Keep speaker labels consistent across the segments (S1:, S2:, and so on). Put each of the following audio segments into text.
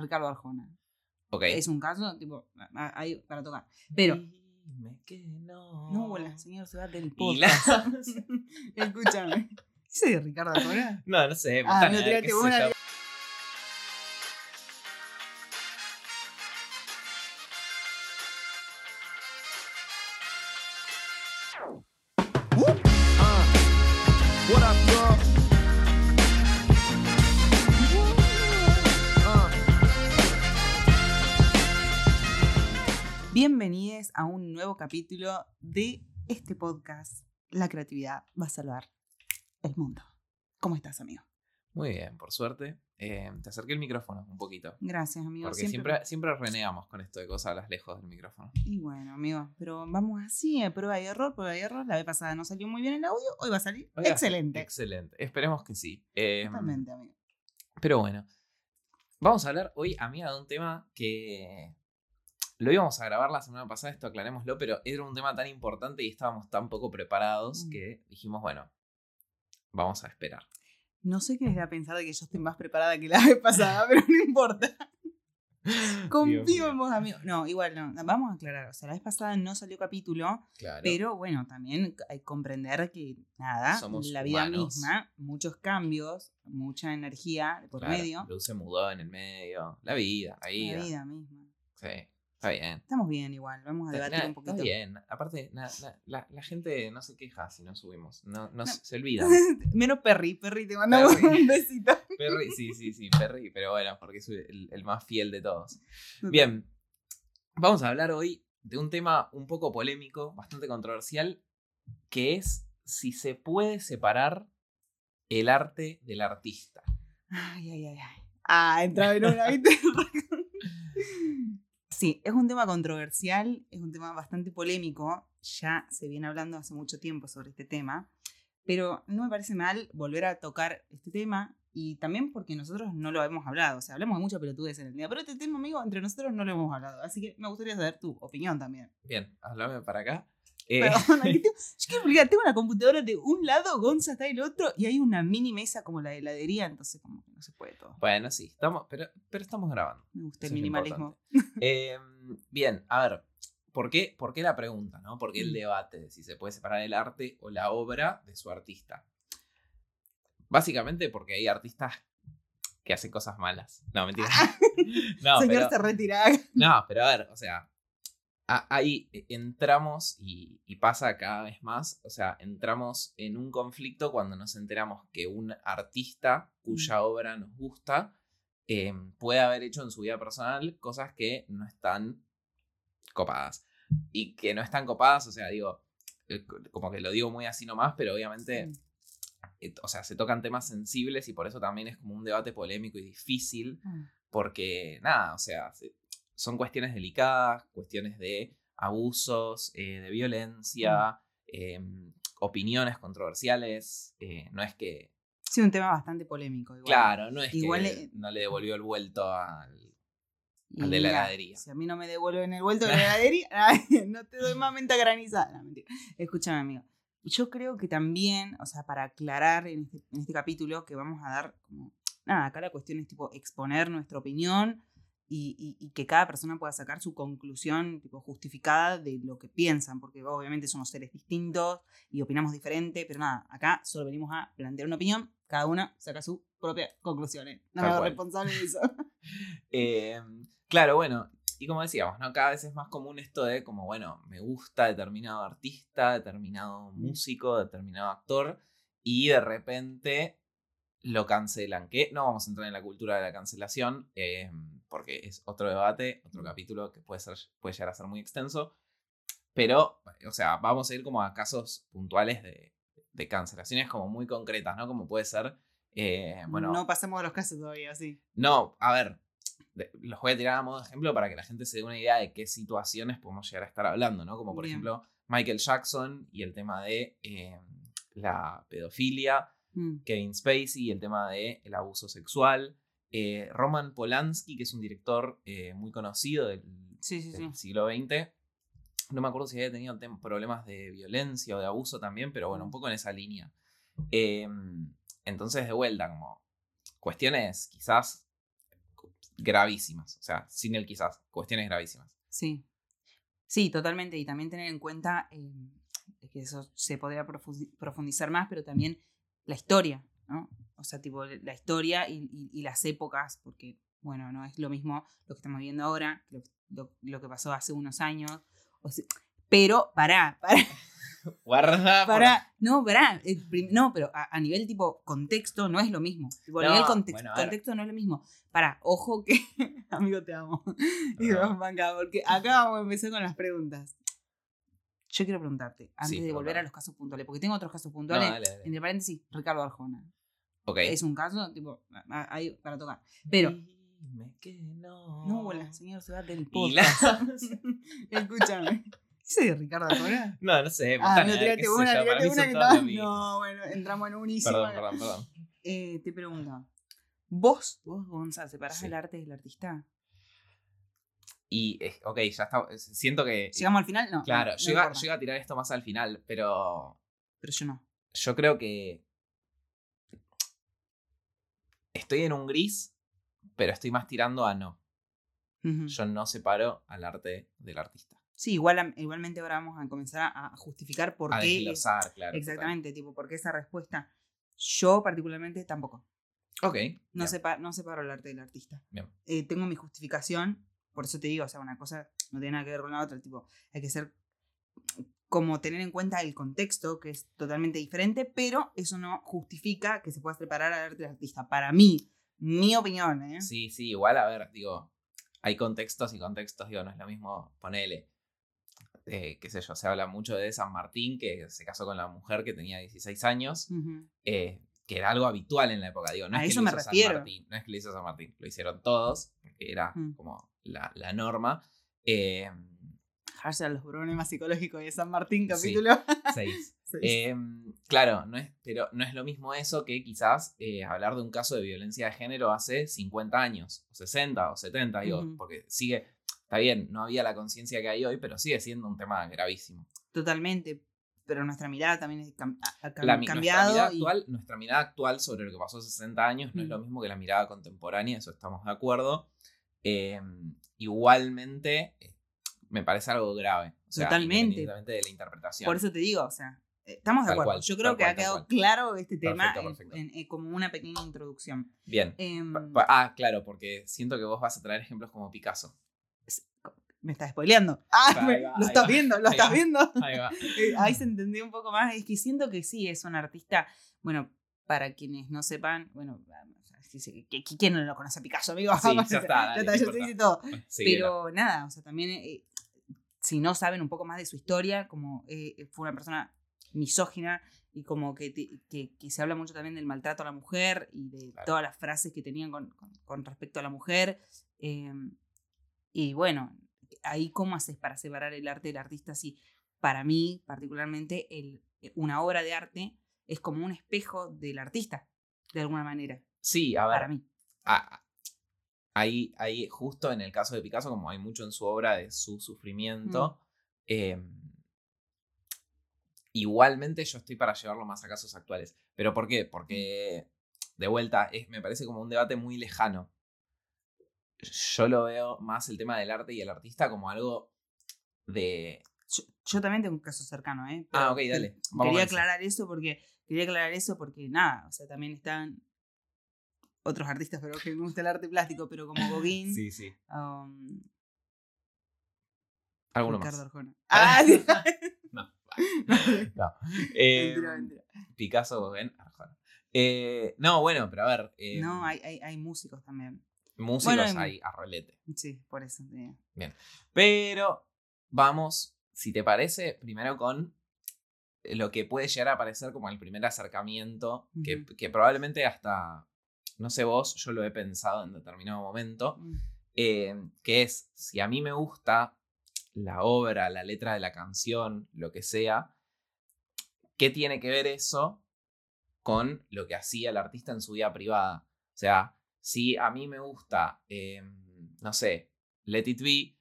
S1: Ricardo Arjona.
S2: Ok.
S1: Es un caso, tipo, a- ahí para tocar. Pero,
S2: Dime que no.
S1: no, la señor se va del
S2: Y la-
S1: podcast. Escúchame. ¿Ese de Ricardo Arjona?
S2: No, no sé.
S1: Ah, no, tírate
S2: qué
S1: Bienvenidos a un nuevo capítulo de este podcast. La creatividad va a salvar el mundo. ¿Cómo estás, amigo?
S2: Muy bien, por suerte. Eh, te acerqué el micrófono un poquito.
S1: Gracias, amigo.
S2: Porque siempre, siempre renegamos con esto de cosas hablas lejos del micrófono.
S1: Y bueno, amigo, pero vamos así, a prueba y error, prueba y error. La vez pasada no salió muy bien el audio, hoy va a salir
S2: Oiga,
S1: excelente.
S2: Excelente. Esperemos que sí. Eh,
S1: Totalmente, amigo.
S2: Pero bueno, vamos a hablar hoy, amiga, de un tema que lo íbamos a grabar la semana pasada, esto aclarémoslo, pero era un tema tan importante y estábamos tan poco preparados
S1: Mm.
S2: que dijimos, bueno, vamos a esperar.
S1: No sé qué les da pensar de que yo estoy más preparada que la vez pasada, pero no importa. Confío en vos, amigo. No, igual no. Vamos a aclarar. O sea, la vez pasada no salió capítulo,
S2: Claro.
S1: pero bueno, también hay que comprender que nada,
S2: Somos
S1: la vida
S2: humanos.
S1: misma, muchos cambios, mucha energía por
S2: claro,
S1: medio.
S2: Luz se mudó en el medio. La vida, vida.
S1: La vida misma.
S2: Sí, está bien.
S1: Estamos bien igual, vamos a debatir
S2: Nah,
S1: un poquito.
S2: Está bien. Aparte, na- na- la, la gente no se queja si no subimos. No, no se- se olvida.
S1: Menos Perry, Perry, te mandamos un besito.
S2: Perry, sí, sí, sí, Perry, pero bueno, porque es el, el más fiel de todos. Bien, vamos a hablar hoy de un tema un poco polémico, bastante controversial, que es si se puede separar el arte del artista.
S1: Ay, ay, ay, ay. Ah, entraba en una. Sí, es un tema controversial, es un tema bastante polémico. Ya se viene hablando hace mucho tiempo sobre este tema, pero no me parece mal volver a tocar este tema y también porque nosotros no lo hemos hablado. O sea, hablamos de muchas pelotudes en el día, pero este tema, amigo, entre nosotros no lo hemos hablado. Así que me gustaría saber tu opinión también.
S2: Bien, háblame para acá. Eh,
S1: Perdón, aquí tengo- yo quiero tengo una computadora de un lado, Gonza está del otro y hay una mini mesa como la de heladería, entonces como que no se puede todo.
S2: bueno, sí, estamos, pero, pero estamos grabando.
S1: Me gusta
S2: Eso
S1: el minimalismo.
S2: Eh, bien, a ver, ¿por qué, ¿por qué la pregunta? ¿no? ¿Por qué el
S1: Mm.
S2: debate de si se puede separar el arte o la obra de su artista? Básicamente porque hay artistas que hacen cosas malas. No, mentira. no,
S1: Señor
S2: pero,
S1: se retira.
S2: no, pero a ver, o sea, ahí entramos y, y pasa cada vez más, o sea, entramos en un conflicto cuando nos enteramos que un artista cuya obra nos gusta eh, puede haber hecho en su vida personal cosas que no están copadas. Y que no están copadas, o sea, digo, eh, como que lo digo muy así nomás, pero obviamente, eh, o sea, se tocan temas sensibles y por eso también es como un debate polémico y difícil porque nada, o sea, se- son cuestiones delicadas, cuestiones de abusos, eh, de violencia, em, opiniones controversiales, eh, no es que,
S1: Sí, un tema bastante polémico. Igual.
S2: claro, no es
S1: Igual,
S2: que no le devolvió el vuelto al... De la heladería.
S1: Si a mí no me devuelven el vuelto de la heladería, no te doy más menta granizada. No, mentira. Escúchame, amigo. Yo creo que también, o sea, para aclarar en este, en este capítulo que vamos a dar como. Nada, acá la cuestión es tipo exponer nuestra opinión y, y- y que cada persona pueda sacar su conclusión tipo justificada de lo que piensan, porque obviamente somos seres distintos y opinamos diferente, pero nada, acá solo venimos a plantear una opinión, cada una saca sus propias conclusiones. No
S2: Tal
S1: me responsable de eso.
S2: Em, claro, bueno, y como decíamos, ¿no? Cada vez es más común esto de como, bueno, me gusta determinado artista, determinado músico, determinado actor, y de repente lo cancelan. Que no vamos a entrar en la cultura de la cancelación, em, porque es otro debate, otro capítulo que puede, ser, puede llegar a ser muy extenso. Pero, o sea, vamos a ir como a casos puntuales de, de cancelaciones como muy concretas, ¿no? Como puede ser, eh, bueno,
S1: no pasemos a los casos todavía, sí.
S2: no, a ver, los voy a tirar a modo de ejemplo para que la gente se dé una idea de qué situaciones podemos llegar a estar hablando, ¿no? Como por
S1: Bien.
S2: ejemplo Michael Jackson y el tema de eh, la pedofilia,
S1: Mm.
S2: Kevin Spacey y el tema de el abuso sexual, eh, Roman Polanski, que es un director eh, muy conocido del,
S1: Sí, sí, sí.
S2: del siglo XX. No me acuerdo si había tenido problemas de violencia o de abuso también, pero bueno, un poco en esa línea. Eh, entonces, de vuelta, como cuestiones quizás gravísimas. O sea, sin el quizás, cuestiones gravísimas.
S1: Sí. Sí, totalmente. Y también tener en cuenta eh, que eso se podría profu- profundizar más, pero también la historia, ¿no? O sea, tipo, la historia y, y- y las épocas, porque, bueno, no es lo mismo lo que estamos viendo ahora, lo, lo- lo que pasó hace unos años. O sea, pero, pará, pará,
S2: Guarda. por-
S1: pará. No, pará. eh, prim- No, pero a, a nivel tipo contexto no es lo mismo. Tipo, a
S2: No,
S1: nivel context-
S2: bueno, a ver.
S1: contexto no es lo mismo. Pará, ojo que. Amigo, te amo. Y vamos acá, porque acá vamos a empezar con las preguntas. Yo quiero preguntarte, antes
S2: Sí,
S1: de volver a los casos puntuales, porque tengo otros casos
S2: No,
S1: puntuales.
S2: dale, dale.
S1: Entre paréntesis, Ricardo Arjona.
S2: Ok.
S1: Es un caso, tipo, ahí para tocar. Pero,
S2: Dime que no.
S1: no, la señor se va del
S2: Y la-
S1: podcast. Escúchame. ¿Ese de Ricardo Arjona?
S2: No, no sé.
S1: Ah, no,
S2: qué sé
S1: una,
S2: mí
S1: una que estaba-. No, bueno, entramos en unísimo.
S2: Perdón, perdón, perdón.
S1: Eh, te pregunto, ¿vos, vos, Gonzalo, separás
S2: Sí.
S1: el arte del artista?
S2: Y, eh, ok, ya está. Siento que.
S1: ¿Llegamos al final? No.
S2: Claro,
S1: no, no
S2: yo, iba,
S1: importa.
S2: yo iba a tirar esto más al final, pero
S1: Pero yo no.
S2: yo creo que. Estoy en un gris, pero estoy más tirando a no. Yo no separo al arte del artista.
S1: Sí, igual, igualmente ahora vamos a comenzar a, justificar por
S2: a
S1: qué. es-
S2: desglosar, claro.
S1: exactamente, tipo, por qué esa respuesta. Yo particularmente tampoco.
S2: Ok.
S1: No, sepa- no separo el arte del artista.
S2: bien.
S1: Eh, tengo mi justificación, por eso te digo, o sea, una cosa no tiene nada que ver con la otra, tipo, hay que ser como tener en cuenta el contexto, que es totalmente diferente, pero eso no justifica que se pueda separar al arte del artista. Para mí, mi opinión, ¿eh?
S2: Sí, sí, igual, a ver, digo, hay contextos y contextos, digo, no es lo mismo, ponele, eh, qué sé yo, se habla mucho de San Martín, que se casó con la mujer que tenía 16 años, eh, que era algo habitual en la época, digo, no
S1: A
S2: es que
S1: eso
S2: lo
S1: me
S2: hizo San. Martín, no es que lo hizo San Martín, lo hicieron todos, porque era
S1: Mm.
S2: como la, la norma. Eh,
S1: Hashtag los problemas psicológicos de San Martín, capítulo.
S2: seis.
S1: seis.
S2: Eh, claro, no es, pero no es lo mismo eso que quizás eh, hablar de un caso de violencia de género hace 50 años, o 60, o 70, digo, porque sigue, está bien, no había la conciencia que hay hoy, pero sigue siendo un tema gravísimo.
S1: Totalmente. Pero nuestra mirada también ha,
S2: La,
S1: cambiado.
S2: nuestra, mirada
S1: y-
S2: actual, nuestra mirada actual sobre lo que pasó hace 60 años no es lo mismo que la mirada contemporánea, eso estamos de acuerdo. Eh, igualmente, eh, me parece algo grave. o sea,
S1: Totalmente.
S2: de la interpretación.
S1: Por eso te digo, o sea, eh, estamos de acuerdo.
S2: cual,
S1: Yo creo que
S2: cual,
S1: ha quedado claro este tema
S2: Perfecto,
S1: en-
S2: perfecto.
S1: en- en- como una pequeña introducción.
S2: Bien.
S1: Em,
S2: ah, claro, porque siento que vos vas a traer ejemplos como Picasso.
S1: me estás spoileando. Ah,
S2: Ahí
S1: me-
S2: va,
S1: lo estás
S2: va,
S1: viendo, lo estás viendo.
S2: Ahí va.
S1: Eh, Ahí se entendió un poco más. Es que siento que sí, es un artista. Bueno, para quienes no sepan, bueno, ¿quién no lo conoce a Picasso, amigo?
S2: Sí, ya está, dale,
S1: ya está, todo.
S2: Síguela.
S1: Pero nada, o sea, también, eh, si no saben un poco más de su historia, como eh, fue una persona misógina y como que, te- que, que se habla mucho también del maltrato a la mujer y de
S2: Claro.
S1: todas las frases que tenían con, con- con respecto a la mujer. eh, y bueno, ahí cómo haces para separar el arte del artista si para mí particularmente el, una obra de arte es como un espejo del artista, de alguna manera,
S2: Sí, a ver.
S1: para mí.
S2: Ahí, ahí, justo en el caso de Picasso, como hay mucho en su obra de su sufrimiento, eh, igualmente yo estoy para llevarlo más a casos actuales. ¿Pero por qué? Porque, de vuelta, es, me parece como un debate muy lejano. Yo lo veo más el tema del arte y el artista como algo de...
S1: Yo, yo también tengo un caso cercano, ¿eh?
S2: Ah, ok, dale. Vamos
S1: Quería aclarar eso porque quería aclarar eso porque nada, o sea, también están otros artistas, pero que me gusta el arte plástico, pero como Gauguin,
S2: Sí, sí.
S1: um,
S2: Alguno
S1: Ricardo
S2: más.
S1: Arjona. Ah, sí.
S2: No. no. Eh,
S1: mentira, mentira.
S2: Picasso, Gauguin, Arjona. Eh, no, bueno, pero a ver. eh,
S1: No, hay, hay, hay músicos también.
S2: Músicos
S1: bueno, hay-
S2: hay a rolete.
S1: Sí, por eso. te digo.
S2: Pero vamos, si te parece, primero con lo que puede llegar a parecer como el primer acercamiento, que, que probablemente hasta, no sé vos, yo lo he pensado en determinado momento,
S1: Mm,
S2: eh, que es, si a mí me gusta la obra, la letra de la canción, lo que sea, ¿qué tiene que ver eso con lo que hacía el artista en su vida privada? O sea, si a mí me gusta, eh, no sé, Let It Be,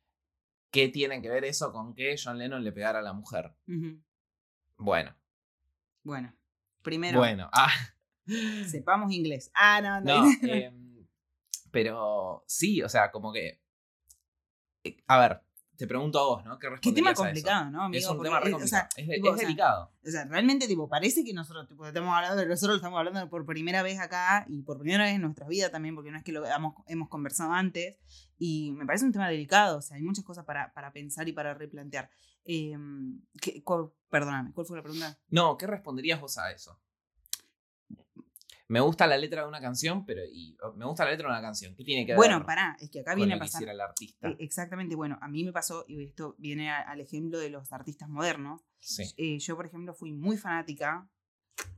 S2: ¿qué tiene que ver eso con que John Lennon le pegara a la mujer? Bueno,
S1: Bueno, primero,
S2: bueno, ah,
S1: sepamos inglés. Ah, no, no.
S2: no, em, Pero sí, o sea, como que. eh, A ver, te pregunto a vos, ¿no? ¿Qué
S1: Qué tema
S2: responderías a eso?
S1: complicado, ¿no, amigo?
S2: Es un
S1: Porque,
S2: tema re
S1: eh, o sea,
S2: complicado. es de-
S1: tipo,
S2: es
S1: o sea,
S2: delicado.
S1: O sea, realmente, tipo, parece que nosotros tipo, estamos hablando, nosotros lo estamos hablando por primera vez acá y por primera vez en nuestra vida también, porque no es que lo hemos, hemos conversado antes. Y me parece un tema delicado, o sea, hay muchas cosas para, para pensar y para replantear. Eh, ¿qué- cuál- perdóname, ¿cuál fue la pregunta?
S2: No, ¿qué responderías vos a eso? Me gusta la letra de una canción, pero. Y, oh, me gusta la letra de una canción. ¿Qué tiene que ver
S1: Bueno, pará, es que acá viene a pasar.
S2: el artista?
S1: Eh, Exactamente, bueno, a mí me pasó, y esto viene a- al ejemplo de los artistas modernos.
S2: Sí.
S1: Eh, yo, por ejemplo, fui muy fanática,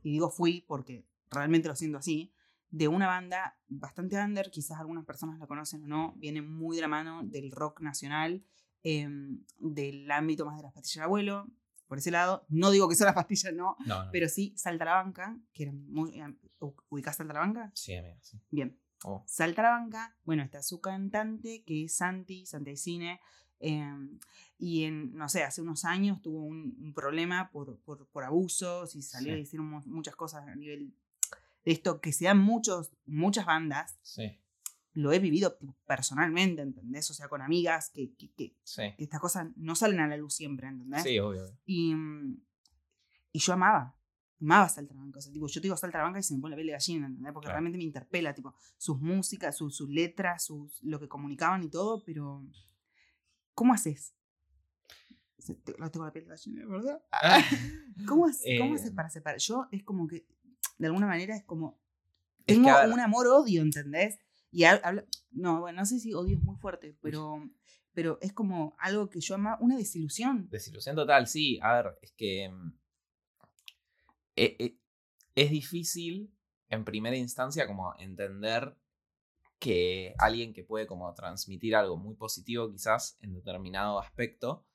S1: y digo fui porque realmente lo siento así, de una banda bastante under, quizás algunas personas la conocen o no, viene muy de la mano del rock nacional, em, del ámbito más de las pastillas de abuelo, por ese lado. No digo que son las pastillas, no,
S2: No, no.
S1: pero sí Salta la Banca, que eran muy... eh, ¿Ubicás Salta la Banca?
S2: Sí, amigo, sí.
S1: Bien.
S2: Oh,
S1: Salta la banca, bueno, está su cantante, que es Santi, Santi Cine, em, y en, no sé, hace unos años tuvo un, un problema por, por, por abusos y salió
S2: Sí.
S1: y hicieron mu- muchas cosas a nivel de esto, que se dan muchos, muchas bandas,
S2: sí,
S1: lo he vivido personalmente, ¿entendés? O sea, con amigas, que, que, que-
S2: sí.
S1: que estas cosas no salen a la luz siempre, ¿entendés?
S2: Sí, obvio.
S1: Y, mm, y yo amaba, amaba Salta la Banca. O sea, tipo, yo te digo Salta la Banca y se me pone la piel de gallina, ¿entendés? Porque
S2: Claro.
S1: realmente me interpela, tipo, sus músicas, sus, sus letras, sus, lo que comunicaban y todo, pero ¿cómo haces? Se- te- Lo tengo la piel de gallina, ¿verdad? ¿Cómo, haces- ¿Cómo
S2: Eh.
S1: haces para separar? Yo es como que, de alguna manera, es como.
S2: Es
S1: Tengo
S2: que,
S1: un amor-odio, ¿entendés? Y hab- habla- no, bueno, no sé si odio es muy fuerte, pero, pero es como algo que yo amaba, una desilusión.
S2: Desilusión total, sí. A ver, es que. mm, e- e- es difícil en primera instancia como entender que alguien que puede como transmitir algo muy positivo quizás en determinado aspecto,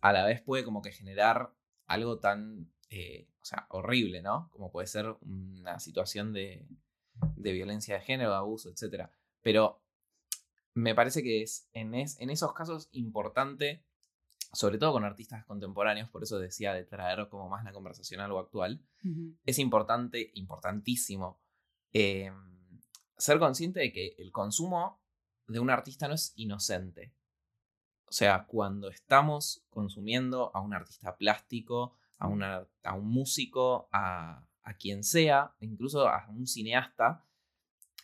S2: a la vez puede como que generar algo tan, eh, o sea, horrible, ¿no? Como puede ser una situación de, de violencia de género, de abuso, etc. Pero me parece que es en, es en esos casos importante, sobre todo con artistas contemporáneos, por eso decía de traer como más la conversación a algo actual, es importante, importantísimo, eh, ser consciente de que el consumo de un artista no es inocente. O sea, cuando estamos consumiendo a un artista plástico, a, una- a un músico, a, a quien sea, incluso a un cineasta,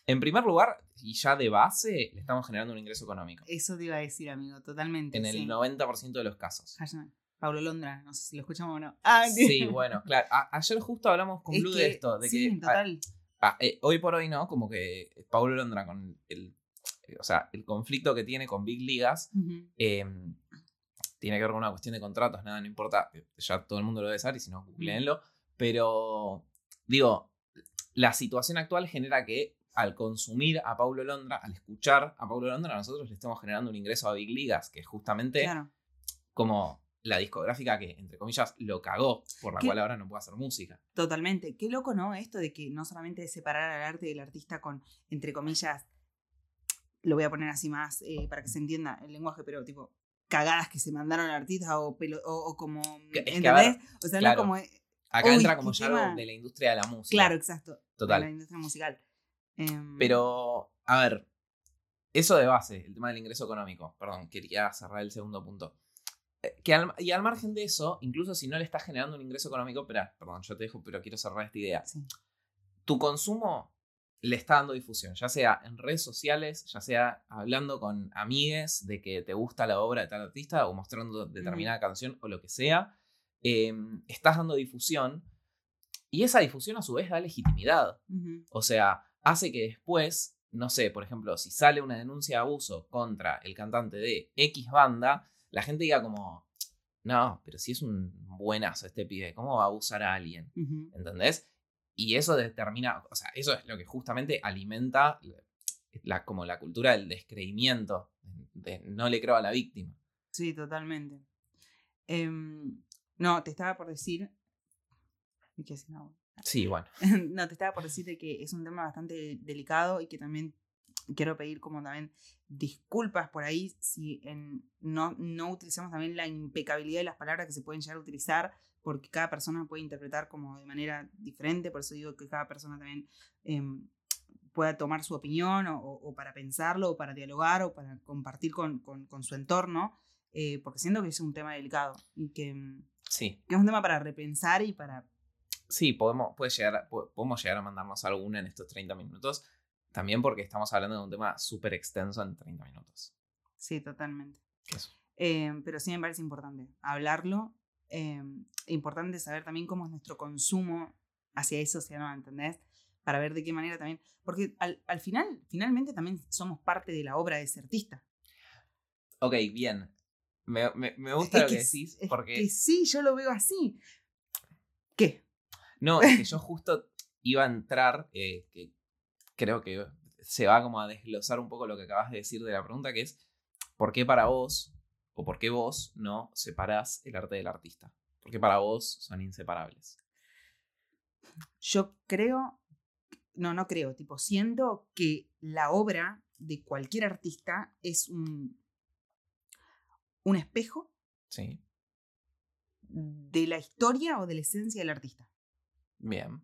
S2: en primer lugar, y ya de base, le estamos generando un ingreso económico.
S1: Eso te iba a decir, amigo, totalmente.
S2: En el
S1: sí.
S2: 90% de los casos.
S1: Hashtag Pablo Londra, no sé si lo escuchamos o no. Ah,
S2: Sí, bueno, claro. A- ayer justo hablamos con
S1: es
S2: Blue
S1: que-
S2: de esto, de
S1: sí,
S2: que
S1: total.
S2: Ah, eh, hoy por hoy no, como que Paulo Londra con el, o sea, el conflicto que tiene con Big Ligas eh, tiene que ver con una cuestión de contratos, nada, no importa, ya todo el mundo lo debe saber y si no, googleenlo, pero digo, la situación actual genera que al consumir a Paulo Londra, al escuchar a Paulo Londra, nosotros le estamos generando un ingreso a Big Ligas, que es justamente
S1: Claro.
S2: como la discográfica que, entre comillas, lo cagó, por la
S1: ¿Qué?
S2: cual ahora no puede hacer música.
S1: Totalmente. Qué loco, ¿no? Esto de que no solamente separar al arte del artista con, entre comillas, lo voy a poner así más eh, para que se entienda el lenguaje, pero tipo, cagadas que se mandaron al artista o, pelo, o, o como.
S2: Es que,
S1: ¿Entendés?
S2: a ver,
S1: o sea,
S2: claro.
S1: no como.
S2: Acá
S1: Uy,
S2: entra como ya algo de la industria de la música.
S1: Claro, exacto. de
S2: Total.
S1: La industria musical. Em,
S2: Pero, a ver, eso de base, el tema del ingreso económico. Perdón, quería cerrar el segundo punto. Eh, Que al- y al margen de eso, incluso si no le estás generando un ingreso económico, espera, perdón, yo te dejo, pero quiero cerrar esta idea.
S1: Sí.
S2: Tu consumo le está dando difusión, ya sea en redes sociales, ya sea hablando con amigues de que te gusta la obra de tal artista o mostrando determinada canción o lo que sea. Eh, estás dando difusión y esa difusión a su vez da legitimidad. O sea, hace que después, no sé, por ejemplo, si sale una denuncia de abuso contra el cantante de X banda, la gente diga como, no, pero si es un buenazo este pibe, ¿cómo va a abusar a alguien?
S1: Ujú.
S2: ¿Entendés? Y eso determina, o sea, eso es lo que justamente alimenta la, como la cultura del descreimiento, de no le creo a la víctima.
S1: Sí, totalmente. Em, no, te estaba por decir. ¿Qué? No,
S2: Sí, bueno.
S1: no, te estaba por decir de que es un tema bastante delicado y que también quiero pedir como también disculpas por ahí si en- no, no utilizamos también la impecabilidad de las palabras que se pueden llegar a utilizar porque cada persona puede interpretar como de manera diferente, por eso digo que cada persona también em, pueda tomar su opinión o, o- o para pensarlo o para dialogar o para compartir con, con- con su entorno, eh, porque siento que es un tema delicado y que, mm,
S2: Sí,
S1: que es un tema para repensar y para...
S2: sí, podemos, puede llegar podemos llegar a mandarnos alguna en estos 30 minutos. También porque estamos hablando de un tema súper extenso en 30 minutos.
S1: Sí, totalmente.
S2: Eso.
S1: Eh, pero sí me parece importante hablarlo. eh, importante saber también cómo es nuestro consumo hacia eso, hacia no, ¿entendés? Para ver de qué manera también. Porque al, al final, finalmente también somos parte de la obra de ese artista.
S2: Ok, bien. Me, me- me gusta
S1: Es
S2: lo que,
S1: que
S2: decís
S1: es
S2: porque...
S1: que sí, yo lo veo así. ¿Qué?
S2: No, es que yo justo iba a entrar, eh, que creo que se va como a desglosar un poco lo que acabas de decir de la pregunta, que es, ¿por qué para vos, o por qué vos no separás el arte del artista? ¿Por qué para vos son inseparables?
S1: Yo creo, no, no creo, tipo, siento que la obra de cualquier artista es un, un espejo
S2: Sí,
S1: de la historia o de la esencia del artista.
S2: bien,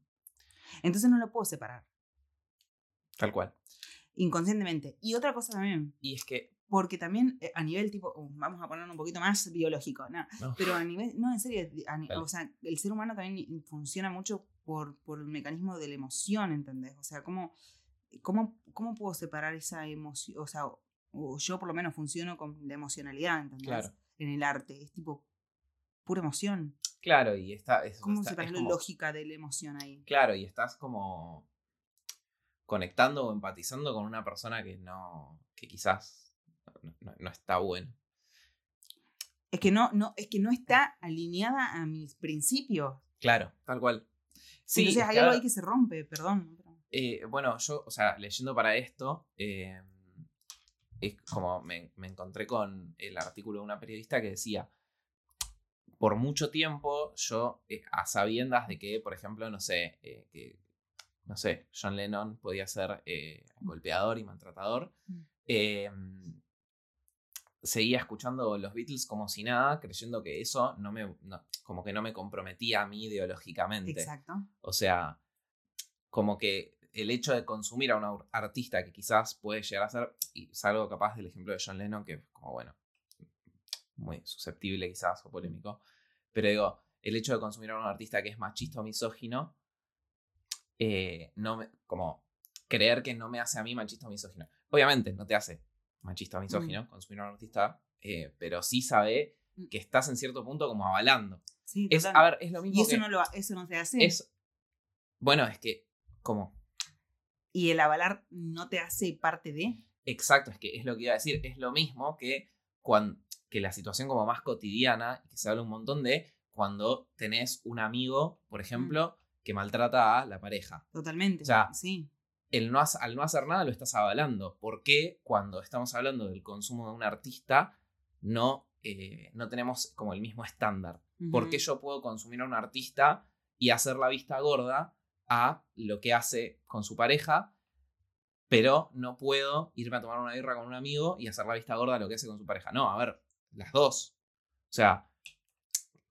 S1: Entonces no lo puedo separar
S2: tal cual.
S1: inconscientemente. Y otra cosa también,
S2: Y es que...
S1: porque también eh, a nivel tipo, uh, vamos a ponerlo un poquito más biológico, no,
S2: no,
S1: pero a nivel, no, en serio, a o sea, el ser humano también funciona mucho por, por el mecanismo de la emoción, ¿entendés? O sea, ¿cómo, cómo, cómo puedo separar esa emoción? O sea, o, yo por lo menos funciono con la emocionalidad, ¿entendés?
S2: Claro.
S1: En el arte, es tipo pura emoción.
S2: Claro, y está... es-
S1: ¿Cómo
S2: está- es
S1: la
S2: como-
S1: lógica de la emoción ahí?
S2: Claro, y estás como conectando o empatizando con una persona que no, que quizás no, no- no está bueno.
S1: Es que no, no, es que no está alineada a mis principios.
S2: Claro, tal cual. Sí,
S1: Entonces
S2: es
S1: hay
S2: que
S1: algo ahí que se rompe, perdón.
S2: Eh, bueno, yo, o sea, leyendo para esto, eh, es como me, me encontré con el artículo de una periodista que decía, por mucho tiempo yo, eh, a sabiendas de que, por ejemplo, no sé, eh, que, no sé, John Lennon podía ser eh, golpeador y maltratador,
S1: Mm.
S2: eh, seguía escuchando los Beatles como si nada, creyendo que eso no me, no- como que no me comprometía a mí ideológicamente.
S1: Exacto.
S2: O sea, como que el hecho de consumir a un ar- artista que quizás puede llegar a ser, y salgo capaz del ejemplo de John Lennon, que es como, bueno, muy susceptible quizás o polémico, pero digo, el hecho de consumir a un artista que es machista o misógino, eh, no me, como creer que no me hace a mí machista o misógino. Obviamente no te hace machista o misógino consumir a un artista, eh, pero sí sabe
S1: Mm.
S2: que estás en cierto punto como avalando.
S1: Sí,
S2: Es, a ver, es lo mismo
S1: y eso
S2: que-
S1: no, lo, eso no se hace.
S2: es. Bueno, es que. Como.
S1: Y el avalar no te hace parte de.
S2: Exacto, es que es lo que iba a decir. Es lo mismo que, cuando, que la situación como más cotidiana, que se habla un montón de cuando tenés un amigo, por ejemplo, que maltrata a la pareja.
S1: Totalmente.
S2: O sea,
S1: sí.
S2: El no, al no hacer nada lo estás avalando. ¿Por qué cuando estamos hablando del consumo de un artista no, eh, no tenemos como el mismo estándar? ¿Por qué yo puedo consumir a un artista y hacer la vista gorda a lo que hace con su pareja, pero no puedo irme a tomar una birra con un amigo y hacer la vista gorda a lo que hace con su pareja? No, a ver, las dos. O sea,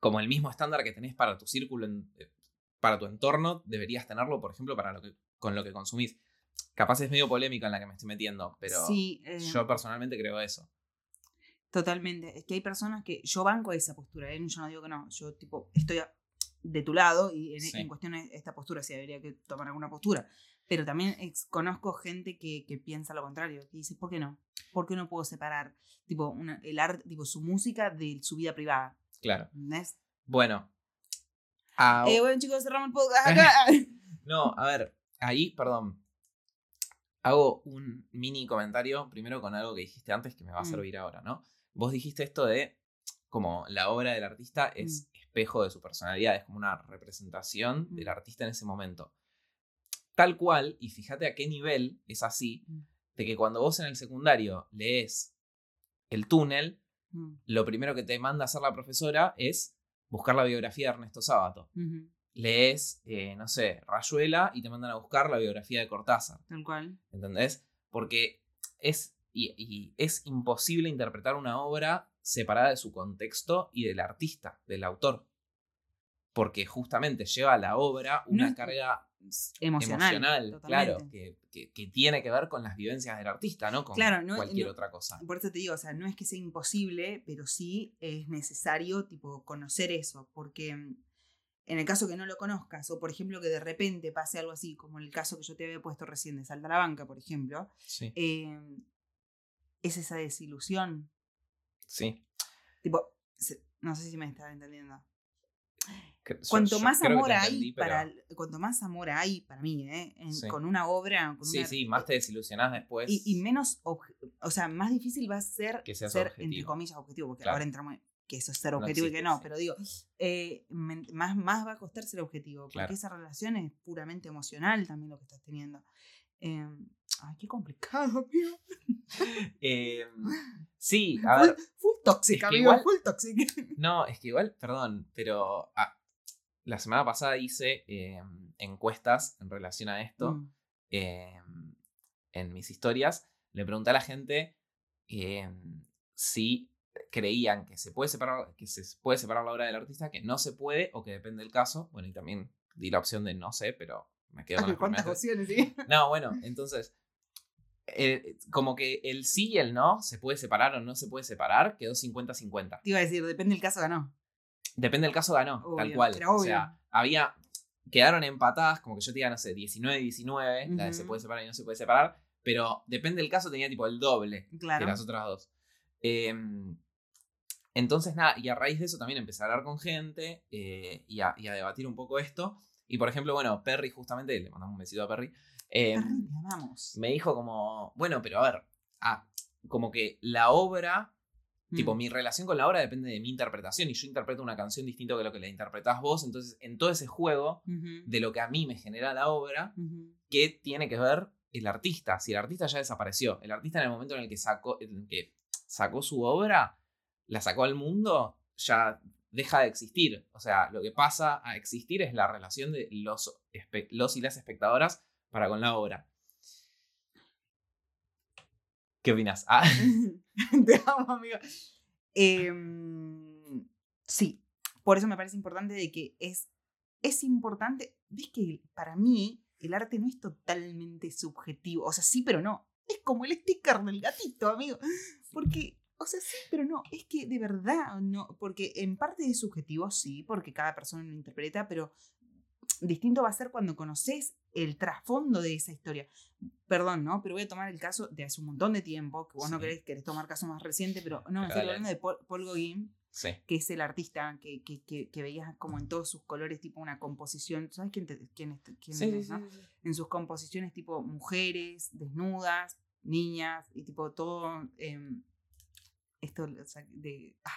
S2: como el mismo estándar que tenés para tu círculo, eh, para tu entorno, deberías tenerlo, por ejemplo, para lo que, con lo que consumís. Capaz es medio polémica en la que me estoy metiendo, pero
S1: Sí, eh,
S2: yo personalmente creo eso.
S1: totalmente. Es que hay personas que. Yo banco esa postura, ¿eh? yo no digo que no. Yo, tipo, estoy a- de tu lado y en,
S2: Sí.
S1: en cuestión de esta postura, si habría que tomar alguna postura. Pero también ex- conozco gente que, que piensa lo contrario, que dice, ¿por qué no? ¿Por qué no puedo separar tipo, una- el arte, tipo, su música de su vida privada?
S2: Claro.
S1: ¿Entendés?
S2: Bueno. Ah,
S1: Eh, bueno, chicos, cerramos el podcast acá.
S2: No, a ver, ahí, perdón. Hago un mini comentario primero con algo que dijiste antes que me va a
S1: Mm.
S2: servir ahora, ¿no? Vos dijiste esto de como la obra del artista es espejo de su personalidad, es como una representación del
S1: Mm.
S2: artista en ese momento. Tal cual, y fíjate a qué nivel es así,
S1: Mm.
S2: de que cuando vos en el secundario lees El túnel,
S1: Mm,
S2: lo primero que te manda a hacer la profesora es buscar la biografía de Ernesto Sábato lees, eh, no sé, Rayuela y te mandan a buscar la biografía de Cortázar,
S1: Tal cual.
S2: ¿entendés? Porque es, y, y es imposible interpretar una obra separada de su contexto y del artista, del autor. Porque justamente lleva a la obra una
S1: No
S2: carga
S1: emocional.
S2: emocional, claro, que, que- que tiene que ver con las vivencias del artista, no con
S1: Claro, no-
S2: cualquier
S1: no-
S2: otra cosa.
S1: Por eso te digo, o sea, no es que sea imposible, pero sí es necesario, tipo, conocer eso, porque mm, en el caso que no lo conozcas, o por ejemplo que de repente pase algo así, como el caso que yo te había puesto recién de Salta a la Banca, por ejemplo,
S2: Sí,
S1: eh, es esa desilusión.
S2: Sí.
S1: Tipo, no sé si me estaba entendiendo. Cuanto
S2: yo
S1: más amor
S2: te
S1: hay
S2: entendí, pero-
S1: para cuanto más amor hay para mí, ¿eh? En-
S2: Sí.
S1: con una obra, con
S2: Sí,
S1: una-
S2: sí, más te desilusionás después.
S1: y, y menos, obje- o sea, más difícil va a ser
S2: Que
S1: ser, entre
S2: objetivo.
S1: comillas, objetivo, porque
S2: Claro.
S1: ahora entramos en que eso es ser
S2: No
S1: objetivo y que
S2: existe,
S1: no,
S2: sí.
S1: pero digo, eh, más, más va a costar ser objetivo, porque
S2: Claro.
S1: esa relación es puramente emocional también lo que estás teniendo. Eh, ay, qué complicado, amigo.
S2: Eh, sí, a ver,
S1: Full,
S2: que
S1: amigo,
S2: igual-
S1: full toxic.
S2: no, es que igual, perdón, pero ah, la semana pasada hice eh, encuestas en relación a esto.
S1: Mm,
S2: eh, en mis historias, le pregunté a la gente eh, si creían que se puede separar, que se puede separar la obra del artista, que no se puede o que depende del caso. Bueno, y también di la opción de no sé, pero me quedo con
S1: Ay,
S2: las
S1: ¿Cuántas
S2: primeras.
S1: opciones, sí?
S2: No, bueno, entonces, eh, como que el sí y el no se puede separar o no se puede separar, quedó 50-50.
S1: Te iba a decir, depende del caso, ganó.
S2: Depende del caso, ganó, tal cual. O sea, había. Quedaron empatadas, como que yo te diga, no sé, 19-19, la de se puede separar y no se puede separar, pero depende del caso, tenía tipo el doble
S1: Claro.
S2: que las otras dos. Em, entonces, nada, y a raíz de eso también empecé a hablar con gente eh, y, a, y a debatir un poco esto. Y por ejemplo, bueno, Perry, justamente, le mandamos un besito a Perry, em, me dijo como, bueno, pero a ver, ah, como que la obra Tipo,
S1: Mm.
S2: mi relación con la obra depende de mi interpretación y yo interpreto una canción distinto que lo que la interpretás vos. Entonces, en todo ese juego de lo que a mí me genera la obra,
S1: ujú.
S2: ¿qué tiene que ver el artista? Si el artista ya desapareció, el artista en el momento en el que sacó, en el que sacó su obra, la sacó al mundo, ya deja de existir. O sea, lo que pasa a existir es la relación de los, los y las espectadoras para con la obra. ¿Qué opinas? Ah,
S1: Te amo, amigo. Em, sí, por eso me parece importante de que es, es importante, ves que para mí el arte no es totalmente subjetivo, o sea, sí, pero no, es como el sticker del gatito, amigo, porque, o sea, sí, pero no, es que de verdad, no, porque en parte es subjetivo, sí, porque cada persona lo interpreta, pero distinto va a ser cuando conoces el trasfondo de esa historia. Perdón, ¿no? Pero voy a tomar el caso de hace un montón de tiempo, que vos no querés, querés tomar caso más reciente, pero no,
S2: Pero
S1: estoy hablando de Paul, Paul Gauguin,
S2: sí.
S1: que es el artista que, que, que, que veías como en todos sus colores, tipo una composición. ¿Sabes quién, te- quién, es, quién
S2: Sí,
S1: es,
S2: sí,
S1: no? En sus composiciones, tipo mujeres, desnudas, niñas, y tipo todo. em, esto de. ah,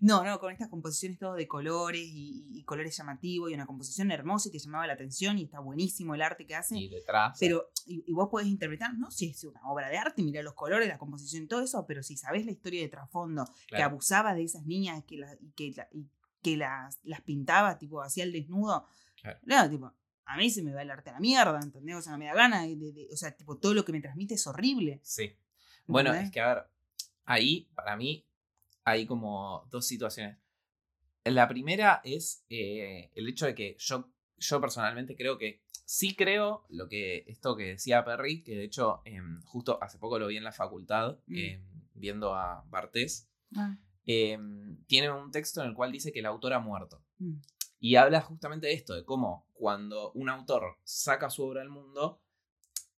S1: no, no, con estas composiciones todo de colores y, colores llamativos y una composición hermosa y te llamaba la atención y está buenísimo el arte que hace.
S2: Y detrás.
S1: Pero, y, y vos podés interpretar, no si es una obra de arte, mira los colores, la composición y todo eso, pero si sabés la historia de trasfondo, que abusaba de esas niñas que la- y que, la- y que las, las pintaba, tipo, hacía el desnudo,
S2: Claro.
S1: tipo, a mí se me va el arte a la mierda, ¿entendés? O sea, no me da gana, de- de- de- o sea, tipo, todo lo que me transmite es horrible.
S2: Sí. Bueno,
S1: ¿entendés?
S2: es que a ver, ahí para mí hay como dos situaciones. La primera es eh, el hecho de que yo, yo personalmente creo que sí creo lo que esto que decía Perry, que de hecho em, justo hace poco lo vi en la facultad
S1: Mm.
S2: em, viendo a Bartés.
S1: Ah,
S2: em, tiene un texto en el cual dice que el autor ha muerto.
S1: mm,
S2: Y habla justamente de esto, de cómo cuando un autor saca su obra al mundo,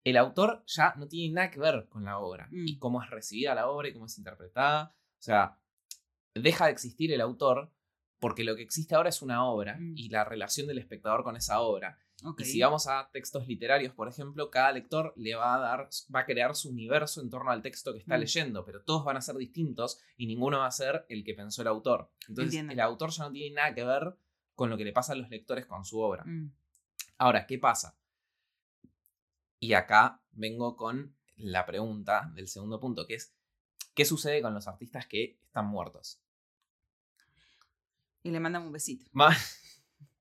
S2: el autor ya no tiene nada que ver con la obra.
S1: Mm.
S2: Y cómo es recibida la obra y cómo es interpretada. O sea, deja de existir el autor porque lo que existe ahora es una obra
S1: Mm.
S2: y la relación del espectador con esa obra. Y si vamos a textos literarios, por ejemplo, cada lector le va a dar, va a crear su universo en torno al texto que está
S1: Mm.
S2: leyendo, pero todos van a ser distintos y ninguno va a ser el que pensó el autor. Entonces,
S1: Entiendo.
S2: el autor ya no tiene nada que ver con lo que le pasa a los lectores con su obra.
S1: Mm,
S2: Ahora, ¿qué pasa? Y acá vengo con la pregunta del segundo punto, que es, ¿qué sucede con los artistas que están muertos?
S1: Y le mandamos un besito.
S2: Ma-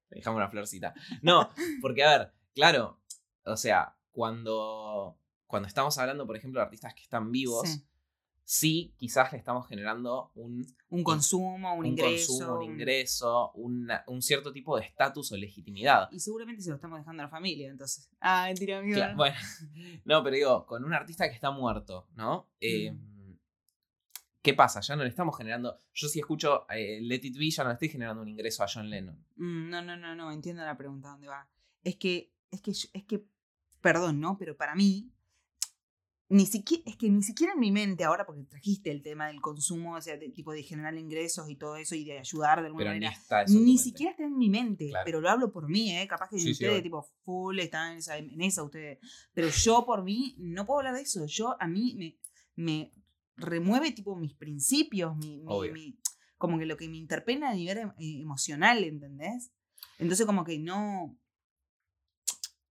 S2: Dejamos una florcita. No, porque a ver, claro, o sea, cuando, cuando estamos hablando, por ejemplo, de artistas que están vivos,
S1: Sí.
S2: sí quizás le estamos generando un,
S1: Un consumo, un,
S2: un
S1: ingreso.
S2: consumo, un ingreso, una- un cierto tipo de estatus o legitimidad.
S1: Y seguramente se lo estamos dejando a la familia, entonces. Ah, mentira, amigo.
S2: Cla- bueno, no, pero digo, con un artista que está muerto, ¿no? Eh,
S1: Mm.
S2: ¿Qué pasa? Ya no le estamos generando. Yo si escucho eh, Let It Be, ya no le estoy generando un ingreso a John Lennon.
S1: Mm, no, no, no, no, entiendo la pregunta dónde va. Es que, es que, es que, perdón, ¿no? Pero para mí, ni siquiera, es que ni siquiera en mi mente ahora, porque trajiste el tema del consumo, o sea, de, tipo de generar ingresos y todo eso y de ayudar de alguna
S2: Pero ni
S1: manera.
S2: está eso.
S1: Ni siquiera está en mi mente,
S2: Claro.
S1: pero lo hablo por mí, ¿eh? Capaz que
S2: Sí,
S1: ustedes, tipo, full, están en esa, en esa ustedes. Pero yo, por mí, no puedo hablar de eso. Yo, a mí, me, me remueve, tipo, mis principios, mi, mi-
S2: Obvio.
S1: mi- como que lo que me interpela a nivel em- eh, emocional, ¿entendés? Entonces, como que no.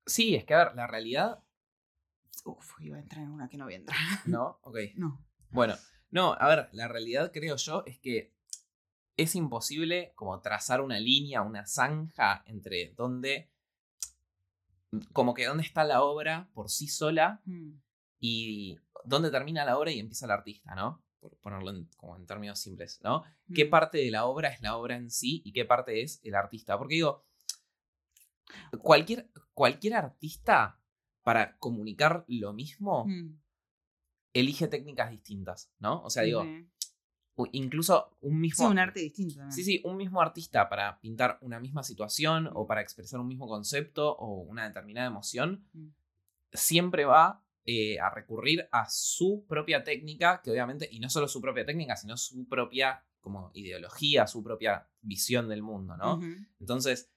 S2: Sí, es que a ver, la realidad.
S1: Uf, iba a entrar en una que no voy a entrar.
S2: ¿No? Ok.
S1: No.
S2: Bueno, no, a ver, la realidad creo yo es que es imposible como trazar una línea, una zanja entre dónde. Como que dónde está la obra por sí sola
S1: Mm,
S2: y dónde termina la obra y empieza el artista, ¿no? Por ponerlo en- como en términos simples, ¿no? ¿Qué
S1: mm.
S2: parte de la obra es la obra en sí y qué parte es el artista? Porque digo, cualquier, cualquier artista para comunicar lo mismo
S1: Mm,
S2: elige técnicas distintas, ¿no? O sea, digo, incluso un
S1: Sí,
S2: mismo...
S1: un arte distinto.
S2: Sí, sí, un mismo artista para pintar una misma situación o
S1: Mm.
S2: para expresar un mismo concepto o una determinada emoción, siempre va eh, a recurrir a su propia técnica, que obviamente, y no solo su propia técnica, sino su propia como ideología, su propia visión del mundo, ¿no? Entonces,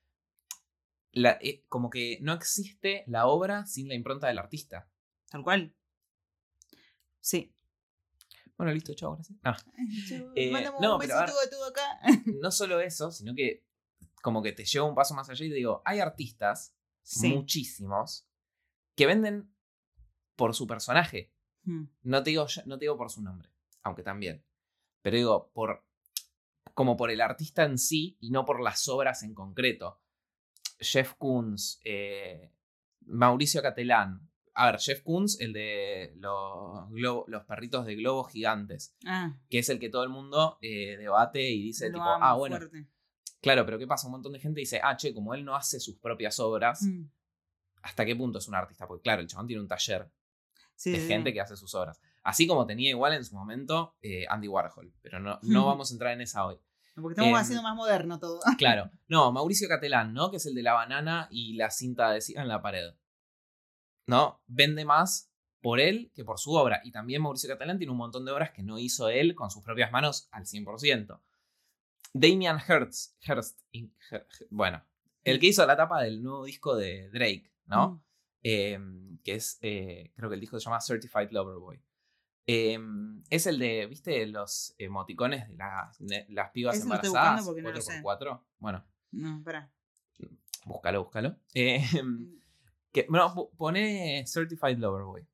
S2: la- eh, como que no existe la obra sin la impronta del artista.
S1: Tal cual. Sí.
S2: Bueno, listo, chao, gracias. Ah,
S1: Yo-
S2: Eh,
S1: mandamos
S2: no,
S1: un
S2: pero ver.
S1: todo acá.
S2: no solo eso, sino que como que te llevo un paso más allá y te digo, hay artistas,
S1: Sí.
S2: muchísimos, que venden por su personaje.
S1: Mm,
S2: No te, digo, no te digo por su nombre, aunque también. Pero digo, por, como por el artista en sí y no por las obras en concreto. Jeff Koons, eh, Mauricio Catelán. A ver, Jeff Koons, el de los, globo- los perritos de globos gigantes,
S1: Ah,
S2: que es el que todo el mundo eh, debate y dice,
S1: lo
S2: tipo, ah, bueno,
S1: fuerte.
S2: claro, pero ¿qué pasa? Un montón de gente dice, ah, che, como él no hace sus propias obras,
S1: Mm,
S2: ¿hasta qué punto es un artista? Porque claro, el chabón tiene un taller
S1: sí,
S2: de
S1: sí,
S2: gente
S1: sí.
S2: que hace sus obras. Así como tenía igual en su momento eh, Andy Warhol, pero no, no vamos a entrar en esa hoy.
S1: Porque estamos
S2: em,
S1: haciendo más moderno todo.
S2: Claro, no, Mauricio Catelán, ¿no? Que es el de la banana y la cinta adhesiva en la pared. ¿No? Vende más por él que por su obra. Y también Mauricio Catalán tiene un montón de obras que no hizo él con sus propias manos al 100%. Damian Hertz, Hearst, in- Her- Her- bueno, el que hizo la tapa del nuevo disco de Drake, ¿no?
S1: Mm,
S2: Eh, que es, eh, creo que el disco se llama Certified Lover Boy. Eh, es el de, ¿viste? Los emoticones de las, de las pibas
S1: buscando
S2: embarazadas.
S1: no lo sé.
S2: 4x4. Bueno,
S1: No, espera.
S2: búscalo, búscalo. Eh, que, bueno, bu- pone Certified Lover Boy.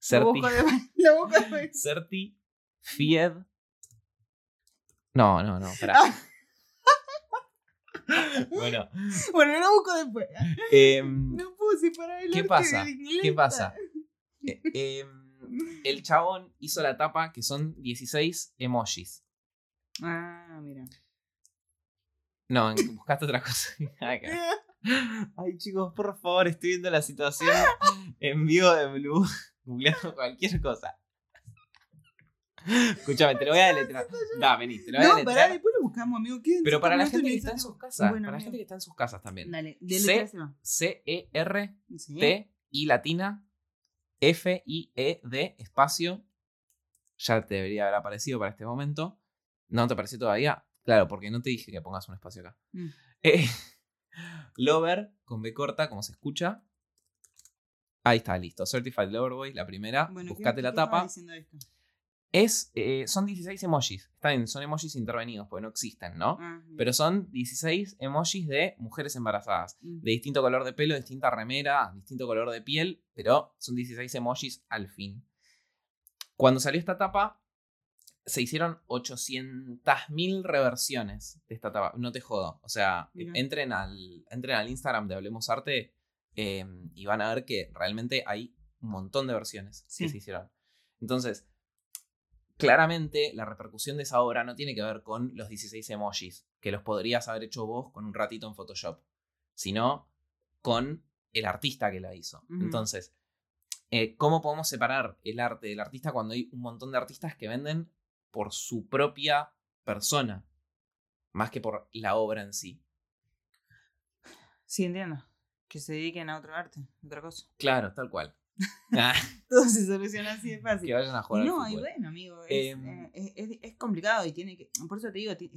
S2: Certi, Certified. No, no, no, espera. Bueno,
S1: Bueno, lo busco después.
S2: em,
S1: No puse para el
S2: ¿Qué pasa? ¿Qué pasa? Eh, em, el chabón hizo la tapa que son 16 emojis.
S1: Ah, mira.
S2: No, buscaste otra cosa. Ay, chicos, por favor, estoy viendo la situación en vivo de Blue, googleando cualquier cosa. Escúchame, te lo voy a deletrear. Da, vení, te lo voy a
S1: No, pará,
S2: deletrear.
S1: después lo buscamos, amigo.
S2: Pero para la gente que está en sus casas,
S1: Bueno,
S2: para la
S1: amigo.
S2: gente que está en sus casas también.
S1: Dale,
S2: C-
S1: deletréaselo.
S2: C-E-R-T
S1: Sí.
S2: I latina F-I-E-D espacio. Ya te debería haber aparecido para este momento. ¿No te apareció todavía? Claro, porque no te dije que pongas un espacio acá.
S1: Mm.
S2: Eh, Lover, con B corta, como se escucha. Ahí está, listo. Certified Lover Boy, la primera.
S1: Bueno, ¿qué-
S2: Buscate
S1: qué
S2: la tapa.
S1: diciendo esto?
S2: Es, eh, son 16 emojis. Está bien, son emojis intervenidos, porque no existen, ¿no?
S1: Ah.
S2: Pero son 16 emojis de mujeres embarazadas
S1: Mm.
S2: de distinto color de pelo, distinta remera, distinto color de piel, pero son 16 emojis al fin. Cuando salió esta tapa, se hicieron 800.000 reversiones de esta tapa. No te jodo. O sea,
S1: Mira.
S2: entren al, entren al Instagram de Hablemos Arte eh, y van a ver que realmente hay un montón de versiones
S1: Sí.
S2: que se hicieron. Entonces, claramente la repercusión de esa obra no tiene que ver con los 16 emojis, que los podrías haber hecho vos con un ratito en Photoshop, sino con el artista que la hizo. Entonces, eh, ¿cómo podemos separar el arte del artista cuando hay un montón de artistas que venden por su propia persona, más que por la obra en sí?
S1: Sí, entiendo. Que se dediquen a otro arte, otra cosa.
S2: Claro, tal cual. Ah,
S1: Todo se soluciona así de fácil.
S2: que vayan a
S1: Y
S2: jugar al
S1: no, y
S2: fútbol.
S1: bueno, amigo, es,
S2: Em,
S1: eh, es- es- es complicado y tiene que, por eso te digo, ti-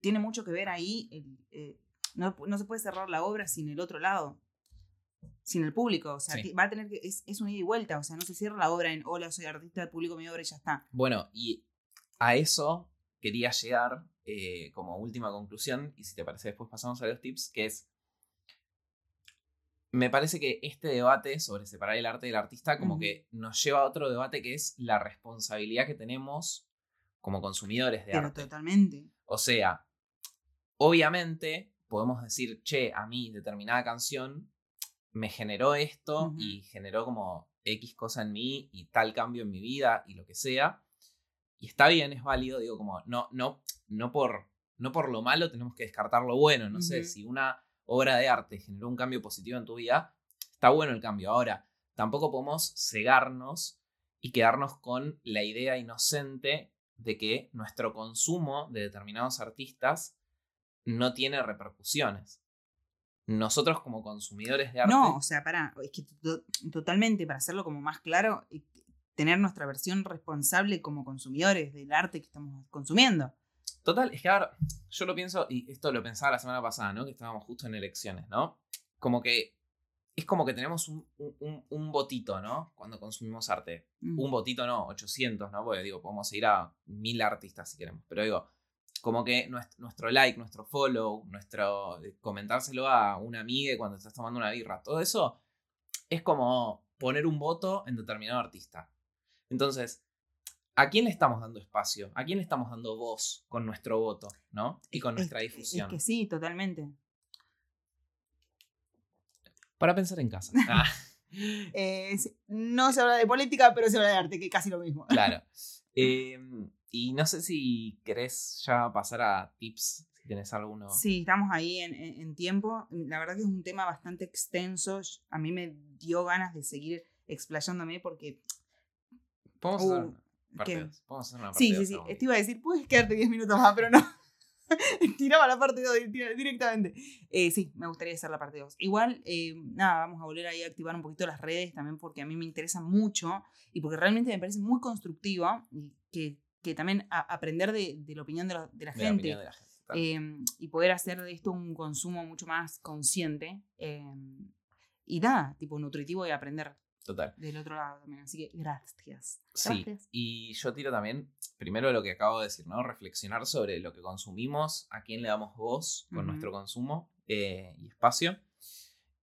S1: tiene mucho que ver ahí, el, eh, no, no se puede cerrar la obra sin el otro lado, sin el público, o sea,
S2: Sí.
S1: va a tener que, es, es un ida y vuelta, o sea, no se cierra la obra en, hola, soy artista, publico mi obra y ya está.
S2: Bueno, y a eso quería llegar eh, como última conclusión, y si te parece después pasamos a los tips, que es, me parece que este debate sobre separar el arte del artista como que nos lleva a otro debate que es la responsabilidad que tenemos como consumidores de
S1: Pero
S2: arte.
S1: totalmente.
S2: O sea, obviamente podemos decir, che, a mí determinada canción me generó esto y generó como X cosa en mí y tal cambio en mi vida y lo que sea. Y está bien, es válido, digo, como no, no, no por, no por lo malo tenemos que descartar lo bueno. No sé, si una obra de arte generó un cambio positivo en tu vida, está bueno el cambio. Ahora, tampoco podemos cegarnos y quedarnos con la idea inocente de que nuestro consumo de determinados artistas no tiene repercusiones. Nosotros como consumidores de arte...
S1: No, o sea, pará, es que to- totalmente, para hacerlo como más claro, tener nuestra versión responsable como consumidores del arte que estamos consumiendo.
S2: Total, es que ahora yo lo pienso, y esto lo pensaba la semana pasada, ¿no? Que estábamos justo en elecciones, ¿no? Como que es como que tenemos un, un- un- votito, ¿no? Cuando consumimos arte.
S1: Mm.
S2: Un votito no, 800, ¿no? Porque digo, podemos ir a mil artistas si queremos. Pero digo, como que nuestro, nuestro like, nuestro follow, nuestro eh, comentárselo a una amiga cuando estás tomando una birra, todo eso es como poner un voto en determinado artista. Entonces, ¿a quién le estamos dando espacio? ¿A quién le estamos dando voz con nuestro voto, ¿no? Y con
S1: Es-
S2: nuestra
S1: es-
S2: difusión.
S1: Es que sí, totalmente.
S2: Para pensar en casa. Ah,
S1: Eh, no se habla de política, pero se habla de arte, que es casi lo mismo.
S2: claro. Eh, y no sé si querés ya pasar a tips, si tenés alguno.
S1: Sí, estamos ahí en, tiempo. La verdad que es un tema bastante extenso. A mí me dio ganas de seguir explayándome porque...
S2: Podemos
S1: Uh,
S2: parte hacer una parte
S1: Sí, sí, sí. Te iba a decir, puedes quedarte 10 minutos más, pero no. Tiraba la parte 2 directamente. Eh, sí, me gustaría hacer la parte 2. Igual, eh, nada, vamos a volver ahí a activar un poquito las redes también porque a mí me interesa mucho y porque realmente me parece muy constructivo y que, que también a- aprender de, de la opinión de, la- de la
S2: De
S1: gente.
S2: la
S1: eh, y poder hacer de esto un consumo mucho más consciente eh, y nada, tipo nutritivo y aprender
S2: Total.
S1: del otro lado también. Así que gracias.
S2: Sí,
S1: Gracias.
S2: y yo tiro también, primero lo que acabo de decir, ¿no? Reflexionar sobre lo que consumimos, a quién le damos voz con nuestro consumo eh, y espacio.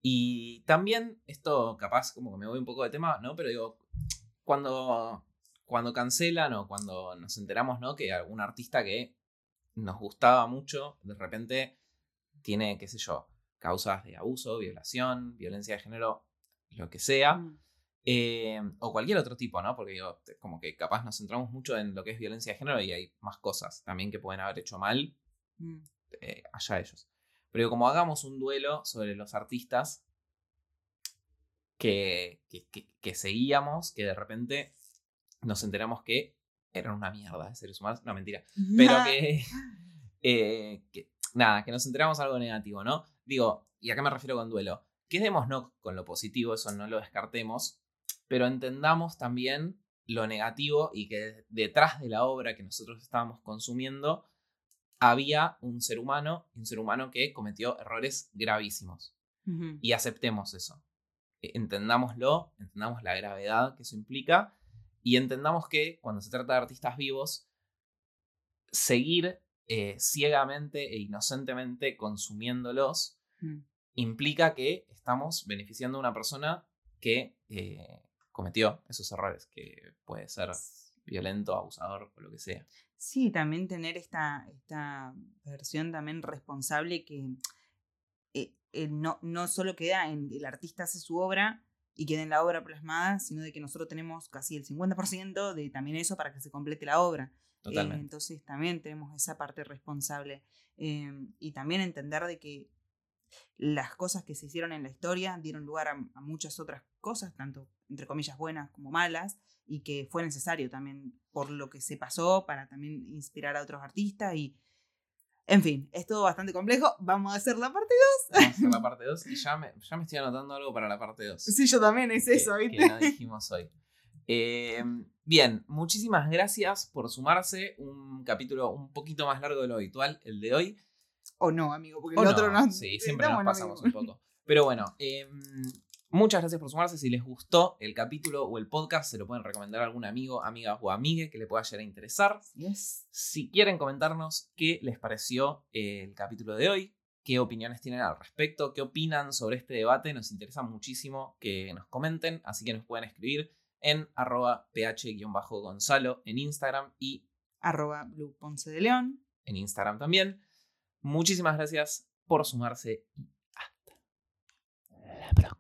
S2: Y también, esto capaz como que me voy un poco de tema, ¿no? Pero digo, cuando, cuando cancelan o cuando nos enteramos, ¿no? Que algún artista que nos gustaba mucho, de repente tiene, qué sé yo, causas de abuso, violación, violencia de género, lo que sea.
S1: Mm.
S2: Eh, o cualquier otro tipo, ¿no? Porque digo, como que capaz nos centramos mucho en lo que es violencia de género y hay más cosas también que pueden haber hecho mal
S1: Mm.
S2: eh, allá ellos. Pero digo, como hagamos un duelo sobre los artistas que, que, que- que seguíamos, que de repente nos enteramos que eran una mierda de seres humanos. No, mentira. Pero que, eh, que- Nada, que nos enteramos algo negativo, ¿no? Digo, ¿y a qué me refiero con duelo? Quedémonos con lo positivo, eso no lo descartemos, pero entendamos también lo negativo y que detrás de la obra que nosotros estábamos consumiendo había un ser humano, un ser humano que cometió errores gravísimos. Y aceptemos eso. E- Entendámoslo, entendamos la gravedad que eso implica y entendamos que cuando se trata de artistas vivos, seguir eh, ciegamente e inocentemente consumiéndolos
S1: Mm.
S2: implica que estamos beneficiando a una persona que eh, cometió esos errores, que puede ser violento, abusador o lo que sea.
S1: Sí, también tener esta, esta versión también responsable que eh, eh, no, no solo queda en el artista hace su obra y que den la obra plasmada, sino de que nosotros tenemos casi el 50% de también eso para que se complete la obra. Eh,
S2: Totalmente.
S1: entonces también tenemos esa parte responsable. Y también entender de que las cosas que se hicieron en la historia dieron lugar a, a muchas otras cosas, tanto entre comillas buenas como malas, y que fue necesario también por lo que se pasó para también inspirar a otros artistas y en fin, es todo bastante complejo. Vamos a hacer la parte
S2: Vamos a hacer la parte 2 y ya me, ya me estoy anotando algo para la parte 2.
S1: 2. Sí, yo también es eso, ¿viste?
S2: que no dijimos hoy. Eh, bien, muchísimas gracias por sumarse. Un capítulo un poquito más largo de lo habitual, el de hoy.
S1: O no, amigo, porque
S2: O
S1: el otro
S2: no,
S1: no.
S2: Sí, siempre nos pasamos
S1: amigo.
S2: un poco. Pero bueno, eh, muchas gracias por sumarse. Si les gustó el capítulo o el podcast, se lo pueden recomendar a algún amigo, amiga o amigue que le pueda llegar a interesar.
S1: Yes.
S2: Si quieren comentarnos qué les pareció el capítulo de hoy, qué opiniones tienen al respecto, qué opinan sobre este debate, nos interesa muchísimo que nos comenten, así que nos pueden escribir en arroba ph-gonzalo en Instagram y
S1: Arroba Blue Ponce de León.
S2: en Instagram también. Muchísimas gracias por sumarse y hasta la próxima.